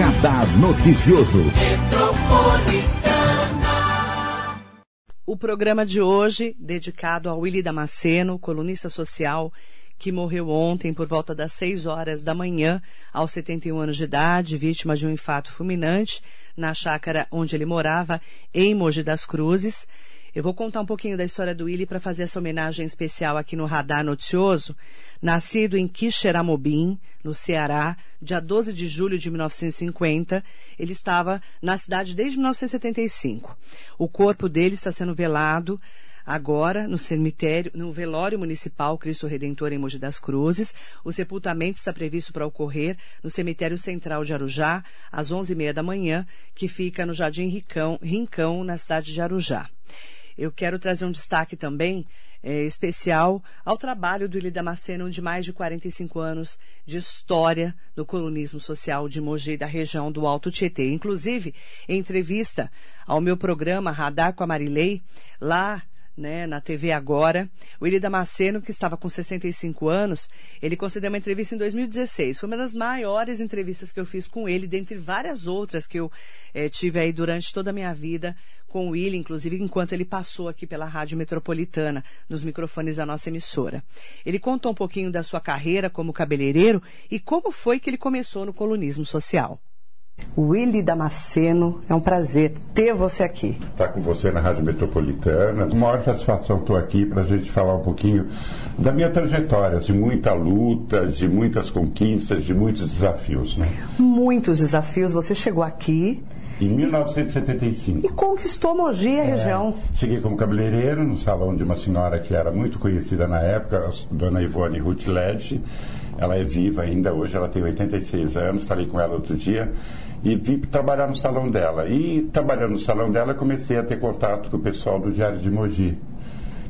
Radar Noticioso. O programa de hoje, dedicado ao Willy Damasceno, colunista social, que morreu ontem por volta das 6 horas da manhã, aos 71 anos de idade, vítima de um infarto fulminante, na chácara onde ele morava, em Mogi das Cruzes. Eu vou contar um pouquinho da história do Willy para fazer essa homenagem especial aqui no Radar Noticioso. Nascido em Quixeramobim, no Ceará, dia 12 de julho de 1950, ele estava na cidade desde 1975. O corpo dele está sendo velado agora no cemitério, no velório municipal Cristo Redentor em Mogi das Cruzes. O sepultamento está previsto para ocorrer no cemitério central de Arujá, às 11h30 da manhã, que fica no Jardim Rincão, Rincão na cidade de Arujá. Eu quero trazer um destaque também é, especial ao trabalho do Ilha Damasceno de mais de 45 anos de história do colunismo social de Mogi da região do Alto Tietê. Inclusive, em entrevista ao meu programa Radar com a Marilei, lá né, na TV Agora. O Willi Damasceno, que estava com 65 anos, ele concedeu uma entrevista em 2016. Foi uma das maiores entrevistas que eu fiz com ele, dentre várias outras que eu eh, tive aí durante toda a minha vida com o Willi, inclusive enquanto ele passou aqui pela Rádio Metropolitana, nos microfones da nossa emissora. Ele contou um pouquinho da sua carreira como cabeleireiro e como foi que ele começou no colunismo social. Willy Damasceno, é um prazer ter você aqui. Estar tá com você na Rádio Metropolitana. Uma maior satisfação estou aqui para a gente falar um pouquinho da minha trajetória, de muita luta, de muitas conquistas, de muitos desafios. Né? Muitos desafios. Você chegou aqui em 1975. E conquistou Mogi, a é, região. Cheguei como cabeleireiro no salão de uma senhora que era muito conhecida na época, a dona Ivone Ruth Led. Ela é viva ainda, hoje ela tem 86 anos, falei com ela outro dia e vim trabalhar no salão dela. E trabalhando no salão dela, comecei a ter contato com o pessoal do Diário de Mogi,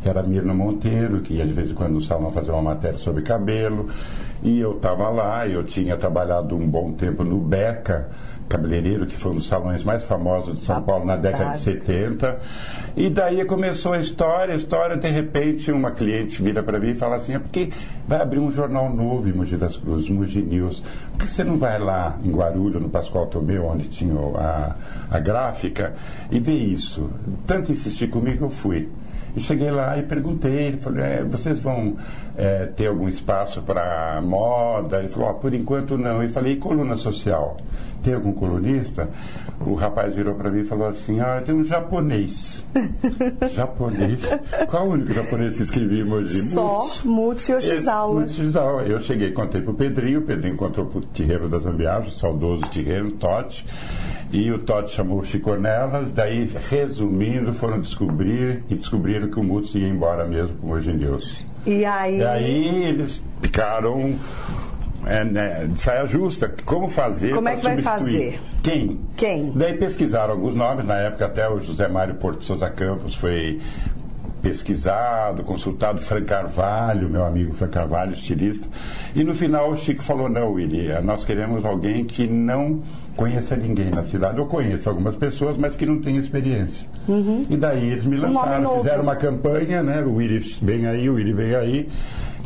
que era a Mirna Monteiro, que ia de vez em quando no salão fazer uma matéria sobre cabelo. E eu estava lá, eu tinha trabalhado um bom tempo no Beca, cabeleireiro, que foi um dos salões mais famosos de São ah, Paulo na década de 70. E daí começou a história, a história, de repente uma cliente vira para mim e fala assim, é porque vai abrir um jornal novo em Mogi das Cruzes, Mogi News. Por que você não vai lá em Guarulhos, no Pascoal Tomeu, onde tinha a, a gráfica, e vê isso? Tanto insistir comigo, eu fui. E cheguei lá e perguntei, ele falou, é, vocês vão é, ter algum espaço para moda? Ele falou, oh, por enquanto não. Eu falei, e coluna social? Tem algum colunista? O rapaz virou para mim e falou assim, ah, tem um japonês. japonês? Qual o único japonês que escrevia emoji? Só Mutsu Yoshizawa. Yoshizawa. Eu cheguei, contei para o Pedrinho, o Pedrinho contou para o Terreiro das Ambiagens, o saudoso Terreiro, Totti. E o Totti chamou o Chico Nelas, daí, resumindo, foram descobrir e descobriram que o Mutsu ia embora mesmo com o Deus. E aí? E aí eles ficaram é, né, de saia justa. Como fazer Como é que vai fazer? Quem? Quem? Daí pesquisaram alguns nomes, na época até o José Mário Porto Souza Campos foi pesquisado, consultado Fran Carvalho, meu amigo Fran Carvalho, estilista. E no final o Chico falou, não, Willi, nós queremos alguém que não conheça ninguém na cidade. Eu conheço algumas pessoas, mas que não têm experiência. Uhum. E daí eles me lançaram, um fizeram uma campanha, né? O Willi vem aí, o Willi vem aí.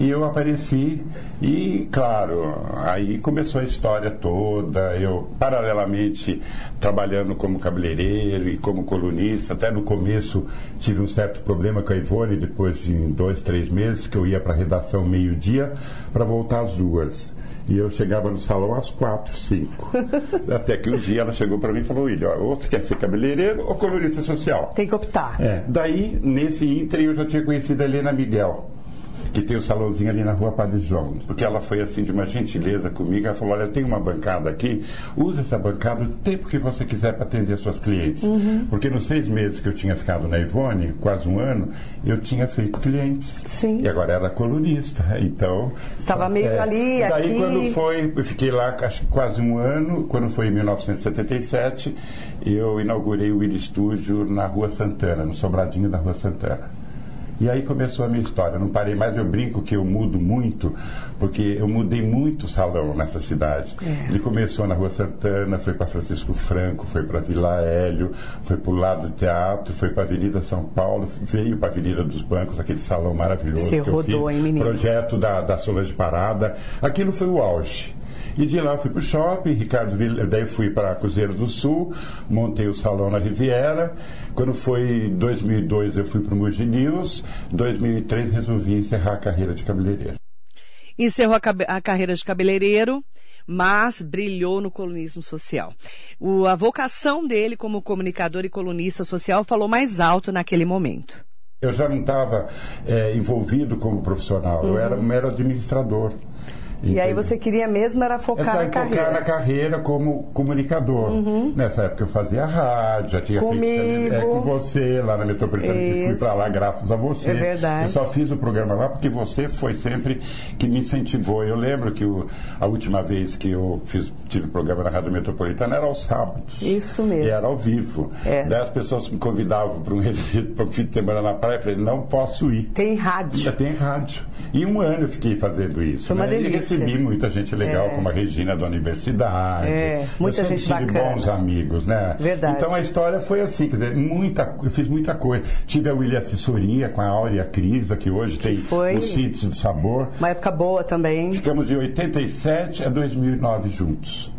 E eu apareci e, claro, aí começou a história toda. Eu, paralelamente, trabalhando como cabeleireiro e como colunista. Até no começo tive um certo problema com a Ivone, depois de dois, três meses, que eu ia para a redação meio-dia para voltar às duas. E eu chegava no salão às quatro, cinco. Até que um dia ela chegou para mim e falou, William, ou você quer ser cabeleireiro ou colunista social? Tem que optar. É. Daí, nesse ínter, eu já tinha conhecido a Helena Miguel que tem o salãozinho ali na rua Padre João. Porque ela foi assim de uma gentileza comigo. Ela falou: Olha, tem uma bancada aqui, usa essa bancada o tempo que você quiser para atender suas clientes. Uhum. Porque nos seis meses que eu tinha ficado na Ivone, quase um ano, eu tinha feito clientes. Sim. E agora era colunista. Então. Estava meio é, ali, daí, aqui. quando foi, eu fiquei lá acho, quase um ano, quando foi em 1977, eu inaugurei o Willy Studio na Rua Santana, no Sobradinho da Rua Santana. E aí começou a minha história. Não parei mais, eu brinco que eu mudo muito, porque eu mudei muito o salão nessa cidade. É. Ele começou na Rua Santana, foi para Francisco Franco, foi para Vila Hélio, foi para o lado do teatro, foi para a Avenida São Paulo, veio para a Avenida dos Bancos, aquele salão maravilhoso Você que rodou, eu fiz. Hein, projeto da, da Solange Parada. Aquilo foi o auge. E de lá fui para o shopping, Ricardo Villa, daí fui para Cruzeiro do Sul, montei o salão na Riviera. Quando foi 2002 eu fui para o Mugi News, 2003 resolvi encerrar a carreira de cabeleireiro. Encerrou a, a carreira de cabeleireiro, mas brilhou no colunismo social. O, a vocação dele como comunicador e colunista social falou mais alto naquele momento. Eu já não estava é, envolvido como profissional, uhum. eu era um mero administrador. E aí você queria mesmo era focar na carreira. Focar na carreira como comunicador. Uhum. Nessa época eu fazia rádio, já tinha Comigo. feito é, com você lá na Metropolitana, que fui para lá graças a você. É verdade. Eu só fiz o programa lá porque você foi sempre que me incentivou. Eu lembro que o, a última vez que eu fiz, tive programa na Rádio Metropolitana era aos sábados. Isso mesmo. E era ao vivo. É. Daí as pessoas me convidavam para um, um fim de semana na praia, eu falei, não posso ir. Tem rádio. Tem rádio. E um ano eu fiquei fazendo isso. Foi uma né? delícia recebi muita gente legal, é. como a Regina da universidade. É, muita eu gente tive bacana. bons amigos, né? Verdade. Então a história foi assim, quer dizer, muita, eu fiz muita coisa. Tive a William Assessoria com a Áurea Crisa, que hoje que tem foi o Sítios do Sabor. Uma época boa também. Ficamos de 87 a 2009 juntos.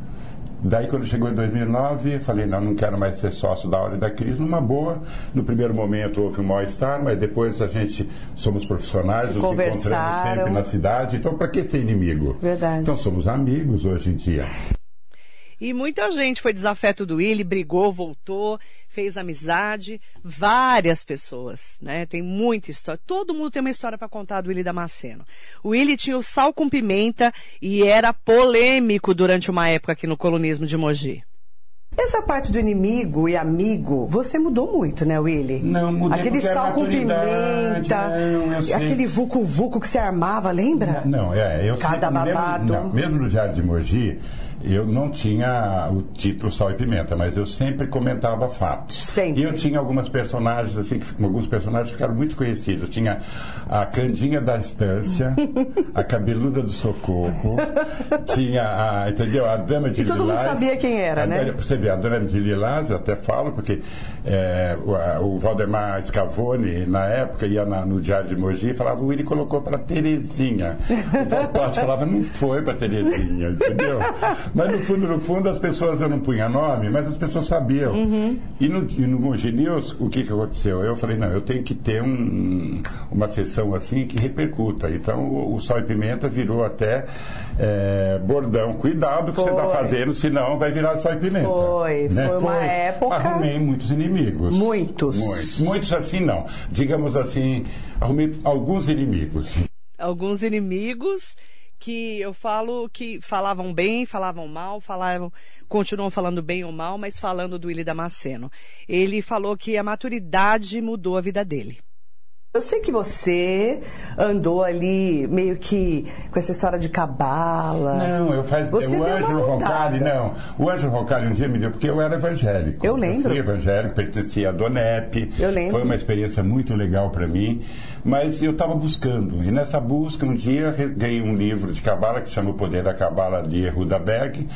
Daí, quando chegou em 2009, falei, não, não quero mais ser sócio da hora da crise. Numa boa, no primeiro momento houve um mal-estar, mas depois a gente somos profissionais, Se nos encontramos sempre na cidade. Então, para que ser inimigo? Verdade. Então, somos amigos hoje em dia. E muita gente foi desafeto do Willi, brigou, voltou, fez amizade, várias pessoas, né? Tem muita história. Todo mundo tem uma história para contar do Willi Damasceno. O Willi tinha o sal com pimenta e era polêmico durante uma época aqui no colonismo de Mogi. Essa parte do inimigo e amigo, você mudou muito, né, Willy? Não, mudei Aquele sal com pimenta, não, aquele vucu-vucu que você armava, lembra? Não, é, eu Cada sempre, babado. Mesmo, não, mesmo no Diário de Mogi, eu não tinha o título Sal e Pimenta, mas eu sempre comentava fatos. Sempre. E eu tinha algumas personagens, assim, que, alguns personagens ficaram muito conhecidos. Tinha a Candinha da Estância, a Cabeluda do Socorro, tinha a, entendeu? A Dama de e todo Lilás. mundo sabia quem era, a, né? Você Dama de Lilás, eu até falo, porque é, o, o, Valdemar Scavone, na época, ia na, no Diário de Mogi e falava, o Willi colocou para Terezinha. O Valtotti falava, não foi para Terezinha, entendeu? Mas no fundo, no fundo, as pessoas, eu não punha nome, mas as pessoas sabiam. Uhum. E no, e no Mogi News, o que, que aconteceu? Eu falei, não, eu tenho que ter um, uma sessão assim que repercuta. Então o, o Sal e Pimenta virou até é, bordão. Cuidado que foi. você está fazendo, senão vai virar Sal e Pimenta. Foi, né? foi uma foi. época. Arrumei muitos inimigos. Muitos. Muitos. Muitos assim não. Digamos assim, arrumei alguns inimigos. Alguns inimigos que eu falo que falavam bem, falavam mal, falavam, continuam falando bem ou mal, mas falando do Willi Damasceno. Ele falou que a maturidade mudou a vida dele. Eu sei que você andou ali meio que com essa história de cabala. Não, eu faz você o Ângelo Roncalli, não. O Ângelo Roncalli um dia me deu, porque eu era evangélico. Eu lembro. Eu fui evangélico, pertencia a Donep. Eu lembro. Foi uma experiência muito legal para mim, mas eu estava buscando. E nessa busca, um dia, ganhei um livro de cabala que chama O Poder da Cabala de Ruda Berg.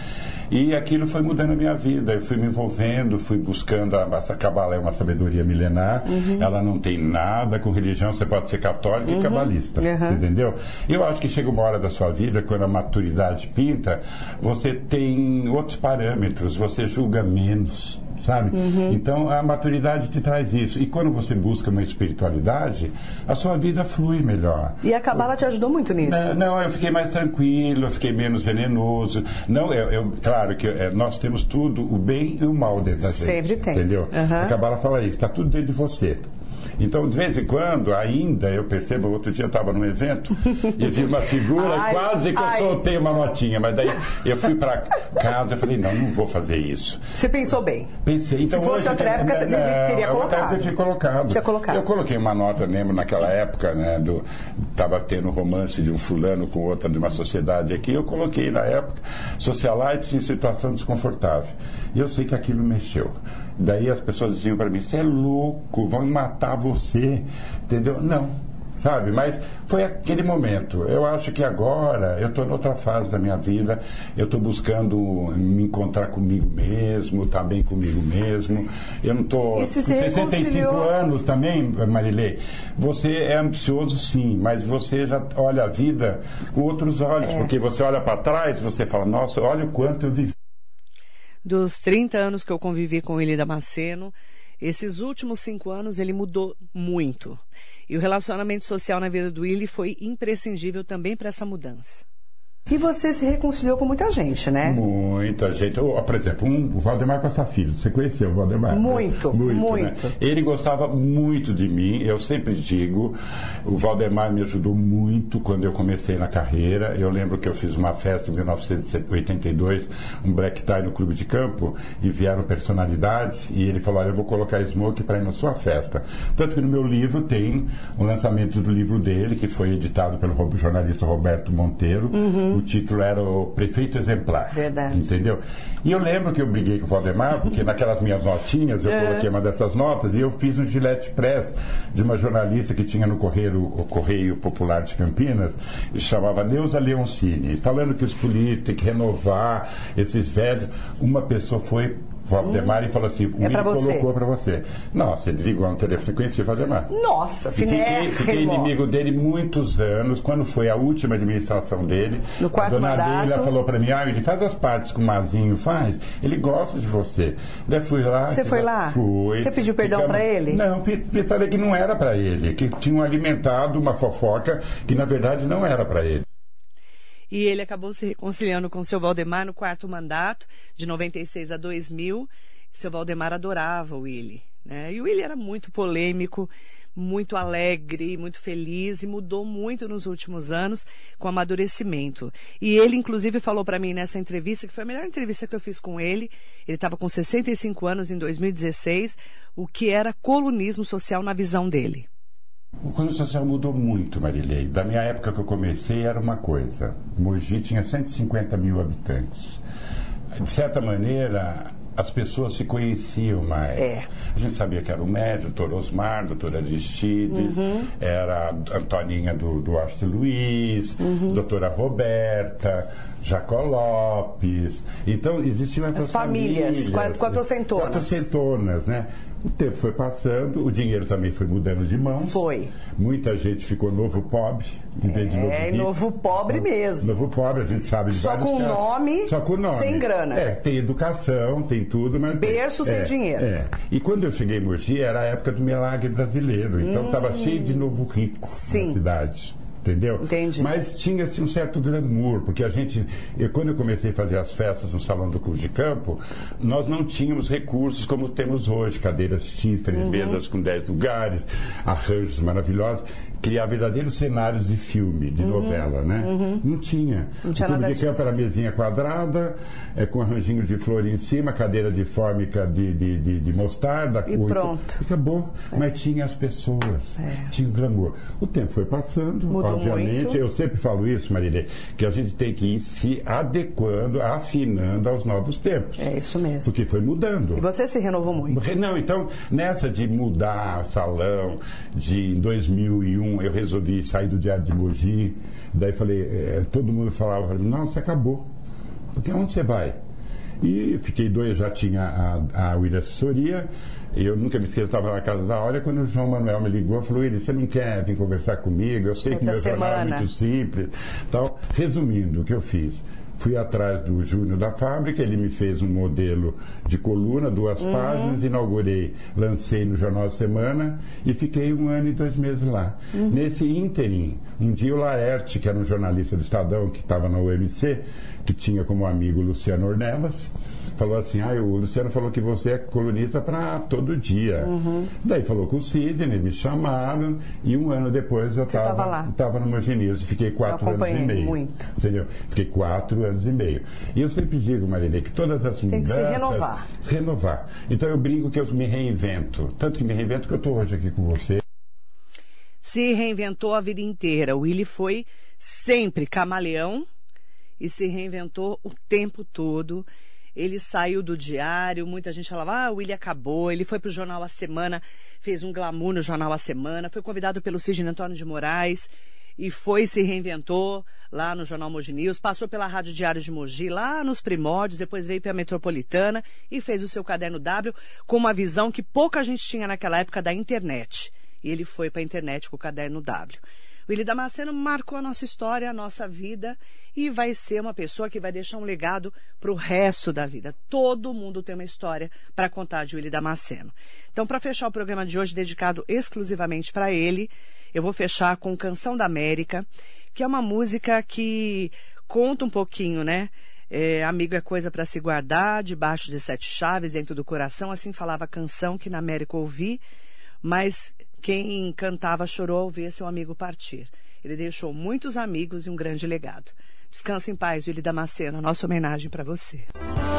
E aquilo foi mudando a minha vida. Eu fui me envolvendo, fui buscando. A, essa cabala é uma sabedoria milenar. Uhum. Ela não tem nada com religião. Você pode ser católico uhum. e cabalista. Uhum. Entendeu? Eu acho que chega uma hora da sua vida, quando a maturidade pinta, você tem outros parâmetros, você julga menos sabe? Uhum. Então a maturidade te traz isso. E quando você busca uma espiritualidade, a sua vida flui melhor. E a Cabala te ajudou muito nisso? Não, não, eu fiquei mais tranquilo, eu fiquei menos venenoso. Não, eu, eu claro que é, nós temos tudo, o bem e o mal dentro da gente. Sempre tem. Entendeu? Uhum. A Cabala fala isso, está tudo dentro de você. Então, de vez em quando, ainda eu percebo, outro dia eu estava num evento e vi uma figura ai, quase que ai. eu soltei uma notinha, mas daí eu fui para casa e falei, não, não vou fazer isso. Você pensou bem? Pensei. Então, Se fosse hoje, outra época, você teria colocado. época eu tinha colocado. Tinha colocado. Eu coloquei uma nota, lembro, naquela época, né, do, tava tendo romance de um fulano com outra de uma sociedade aqui, eu coloquei na época socialites em situação desconfortável. E eu sei que aquilo mexeu. Daí as pessoas diziam para mim, você é louco, vão matar você. Entendeu? Não. sabe? Mas foi aquele momento. Eu acho que agora eu estou noutra fase da minha vida, eu estou buscando me encontrar comigo mesmo, estar tá bem comigo mesmo. Eu não estou. Com 65 anos também, Marilei, você é ambicioso sim, mas você já olha a vida com outros olhos, é. porque você olha para trás, você fala, nossa, olha o quanto eu vivi. Dos 30 anos que eu convivi com ele Damasceno, esses últimos cinco anos ele mudou muito. E o relacionamento social na vida do Willy foi imprescindível também para essa mudança. E você se reconciliou com muita gente, né? Muita gente. Por exemplo, um, o Valdemar Costa Filho. Você conheceu o Valdemar? Muito, né? muito. muito. Né? Ele gostava muito de mim. Eu sempre digo, o Valdemar me ajudou muito quando eu comecei na carreira. Eu lembro que eu fiz uma festa em 1982, um black tie no clube de campo, e vieram personalidades, e ele falou, olha, eu vou colocar Smoke para ir na sua festa. Tanto que no meu livro tem o lançamento do livro dele, que foi editado pelo jornalista Roberto Monteiro. Uhum o título era o Prefeito Exemplar. Verdade. Entendeu? E eu lembro que eu briguei com o Valdemar, porque naquelas minhas notinhas eu é. coloquei uma dessas notas e eu fiz um gilete press de uma jornalista que tinha no Correio, o Correio Popular de Campinas, chamava Neuza Leoncini, falando que os políticos têm que renovar esses velhos. Uma pessoa foi Valdemar hum. e falou assim: o é colocou para você. Nossa, ele ligou no telefone, você conhecia o Valdemar. Nossa, fiquei, fiquei inimigo dele muitos anos. Quando foi a última administração dele, no quarto a dona mandato. Leila falou para mim: ah, ele faz as partes que o Mazinho faz, ele gosta de você. Daí fui lá. Você foi lá? Fui. Você pediu perdão para ele? Não, falei que não era para ele, que tinham alimentado uma fofoca que na verdade não era para ele e ele acabou se reconciliando com o seu Valdemar no quarto mandato, de 96 a 2000. Seu Valdemar adorava o Willy. Né? E o Willy era muito polêmico, muito alegre, muito feliz e mudou muito nos últimos anos com amadurecimento. E ele, inclusive, falou para mim nessa entrevista, que foi a melhor entrevista que eu fiz com ele. Ele estava com 65 anos em 2016, o que era colunismo social na visão dele. O Cunho Social mudou muito, Marilei. Da minha época que eu comecei era uma coisa. Mogi tinha 150 mil habitantes. De certa maneira, as pessoas se conheciam mais. É. A gente sabia que era o médico, doutor Osmar, doutor Aristides, uhum. era a Antoninha do, do Austin Luiz, uhum. doutora Roberta, Jacó Lopes. Então, existiam essas As famílias. famílias quatrocentonas. Quatrocentonas, né? O tempo foi passando, o dinheiro também foi mudando de mãos. Foi. Muita gente ficou novo pobre, em vez de novo É, novo pobre mesmo. Novo pobre, a gente sabe de Só vários com nome, Só com nome, sem grana. É, tem educação, tem tudo, mas... Berço tem, sem é, dinheiro. É. E quando eu cheguei em Mogi, era a época do milagre brasileiro, então estava hum. cheio de novo rico Sim. na cidade entendeu? Entendi. Mas tinha assim, um certo glamour, porque a gente, eu, quando eu comecei a fazer as festas no salão do Clube de Campo, nós não tínhamos recursos como temos hoje, cadeiras Tiffany, uhum. mesas com 10 lugares, arranjos maravilhosos criar verdadeiros cenários de filme, de uhum, novela, né? Uhum. Não tinha. Não tinha o clube de campo era mesinha quadrada, é, com arranjinho de flor em cima, cadeira de fórmica de, de, de, de mostarda. E pronto. Acabou. É. Mas tinha as pessoas, é. tinha o glamour. O tempo foi passando, Mudou obviamente. Muito. Eu sempre falo isso, Marilê, que a gente tem que ir se adequando, afinando aos novos tempos. É isso mesmo. Porque foi mudando. E você se renovou muito. Não, então, nessa de mudar salão, de em 2001 eu resolvi sair do Diário de Mogi, daí falei, é, todo mundo falava, não, você acabou. Porque onde você vai? E fiquei dois, já tinha a, a William Assessoria, eu nunca me esqueço, estava na casa da hora, quando o João Manuel me ligou, falou, ele, você não quer vir conversar comigo? Eu sei que meu jornal é muito simples. Então, resumindo, o que eu fiz? Fui atrás do Júnior da fábrica, ele me fez um modelo de coluna, duas uhum. páginas, inaugurei, lancei no Jornal da Semana e fiquei um ano e dois meses lá. Uhum. Nesse ínterim, um dia o Laerte, que era um jornalista do Estadão, que estava na UMC, que tinha como amigo Luciano Ornelas, falou assim: ah, o Luciano falou que você é colunista para todo dia. Uhum. Daí falou com o Sidney, me chamaram, e um ano depois eu estava no Moginismo, fiquei quatro anos e meio. Muito. Entendeu? Fiquei quatro anos e meio. E eu sempre digo, Marilê, que todas as Tem mudanças. Tem que se renovar. Renovar. Então eu brinco que eu me reinvento. Tanto que me reinvento que eu estou hoje aqui com você. Se reinventou a vida inteira. O Willy foi sempre camaleão e se reinventou o tempo todo. Ele saiu do diário, muita gente falava, ah, o William acabou. Ele foi para o Jornal A Semana, fez um glamour no Jornal A Semana, foi convidado pelo Sidney Antônio de Moraes e foi se reinventou lá no Jornal Mogi News, passou pela Rádio Diário de Mogi, lá nos primórdios, depois veio para a Metropolitana e fez o seu caderno W com uma visão que pouca gente tinha naquela época da internet. E ele foi para a internet com o caderno W. O Willi Damasceno marcou a nossa história, a nossa vida e vai ser uma pessoa que vai deixar um legado para o resto da vida. Todo mundo tem uma história para contar de Willi Damasceno. Então, para fechar o programa de hoje dedicado exclusivamente para ele, eu vou fechar com Canção da América, que é uma música que conta um pouquinho, né? É, amigo é coisa para se guardar, debaixo de sete chaves, dentro do coração. Assim falava a canção que na América ouvi, mas quem cantava chorou ao ver seu amigo partir. Ele deixou muitos amigos e um grande legado. Descanse em paz, Willi Damasceno. Nossa homenagem para você.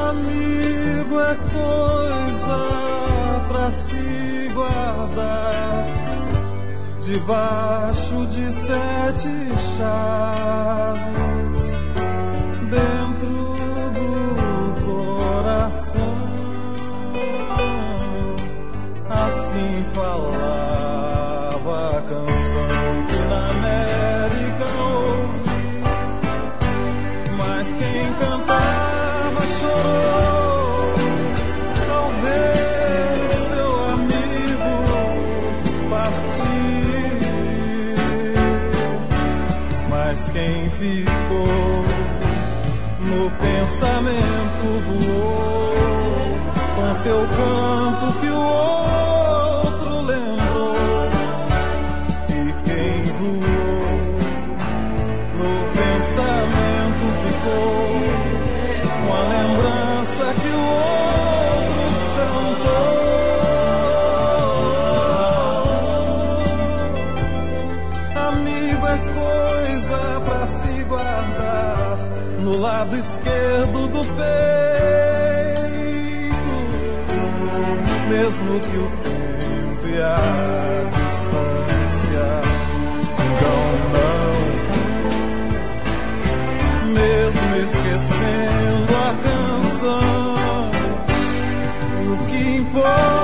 Amigo é coisa pra se guardar debaixo de sete chaves dentro do coração. Assim falar. Pensamento voou com seu canto que o tempo e a distância não, não, mesmo esquecendo a canção, o que importa